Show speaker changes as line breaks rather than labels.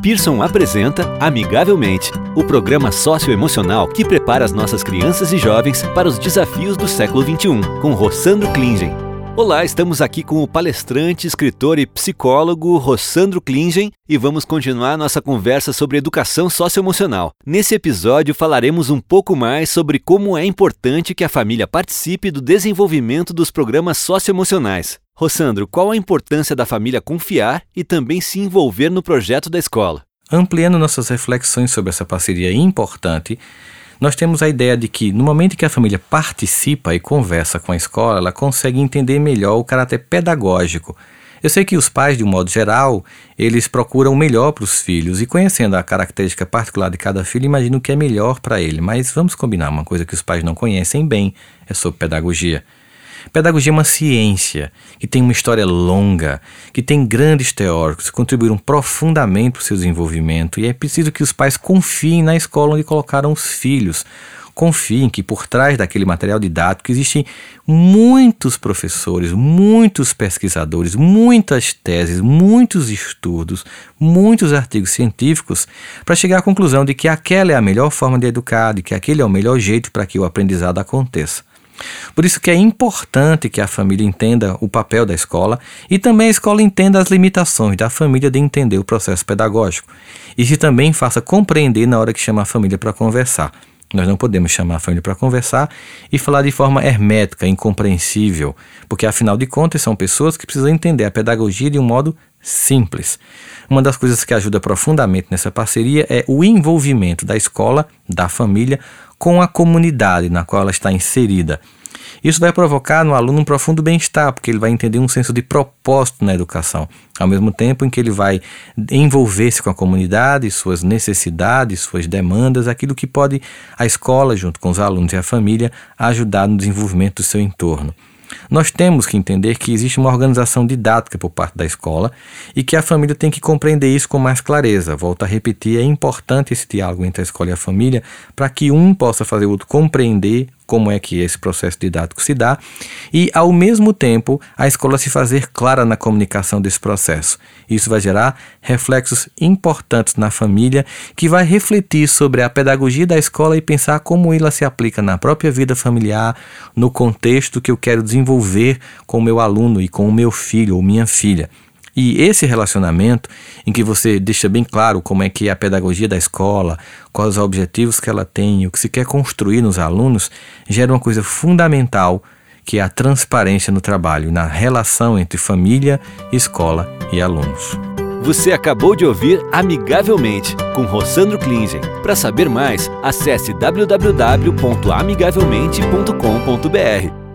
Pearson apresenta Amigavelmente, o programa socioemocional que prepara as nossas crianças e jovens para os desafios do século XXI, com Rossandro Klingen. Olá, estamos aqui com o palestrante, escritor e psicólogo Rossandro Klingen e vamos continuar nossa conversa sobre educação socioemocional. Nesse episódio falaremos um pouco mais sobre como é importante que a família participe do desenvolvimento dos programas socioemocionais. Rossandro, qual a importância da família confiar e também se envolver no projeto da escola?
Ampliando nossas reflexões sobre essa parceria importante, nós temos a ideia de que, no momento que a família participa e conversa com a escola, ela consegue entender melhor o caráter pedagógico. Eu sei que os pais, de um modo geral, eles procuram o melhor para os filhos e conhecendo a característica particular de cada filho, imaginam o que é melhor para ele. Mas vamos combinar, uma coisa que os pais não conhecem bem é sobre pedagogia. Pedagogia é uma ciência que tem uma história longa, que tem grandes teóricos que contribuíram profundamente para o seu desenvolvimento e é preciso que os pais confiem na escola onde colocaram os filhos. Confiem que por trás daquele material didático existem muitos professores, muitos pesquisadores, muitas teses, muitos estudos, muitos artigos científicos para chegar à conclusão de que aquela é a melhor forma de educar, de que aquele é o melhor jeito para que o aprendizado aconteça. Por isso que é importante que a família entenda o papel da escola e também a escola entenda as limitações da família de entender o processo pedagógico. E se também faça compreender na hora que chama a família para conversar. Nós não podemos chamar a família para conversar e falar de forma hermética, incompreensível, porque afinal de contas são pessoas que precisam entender a pedagogia de um modo simples. Uma das coisas que ajuda profundamente nessa parceria é o envolvimento da escola, da família, com a comunidade na qual ela está inserida. Isso vai provocar no aluno um profundo bem-estar, porque ele vai entender um senso de propósito na educação, ao mesmo tempo em que ele vai envolver-se com a comunidade, suas necessidades, suas demandas, aquilo que pode a escola, junto com os alunos e a família, ajudar no desenvolvimento do seu entorno. Nós temos que entender que existe uma organização didática por parte da escola e que a família tem que compreender isso com mais clareza. Volto a repetir, é importante esse diálogo entre a escola e a família para que um possa fazer o outro compreender como é que esse processo didático se dá e, ao mesmo tempo, a escola se fazer clara na comunicação desse processo. Isso vai gerar reflexos importantes na família que vai refletir sobre a pedagogia da escola e pensar como ela se aplica na própria vida familiar, no contexto que eu quero desenvolver com o meu aluno e com o meu filho ou minha filha. E esse relacionamento, em que você deixa bem claro como é que é a pedagogia da escola, quais os objetivos que ela tem, o que se quer construir nos alunos, gera uma coisa fundamental, que é a transparência no trabalho, na relação entre família, escola e alunos.
Você acabou de ouvir Amigavelmente, com Rossandro Klingen. Para saber mais, acesse www.amigavelmente.com.br.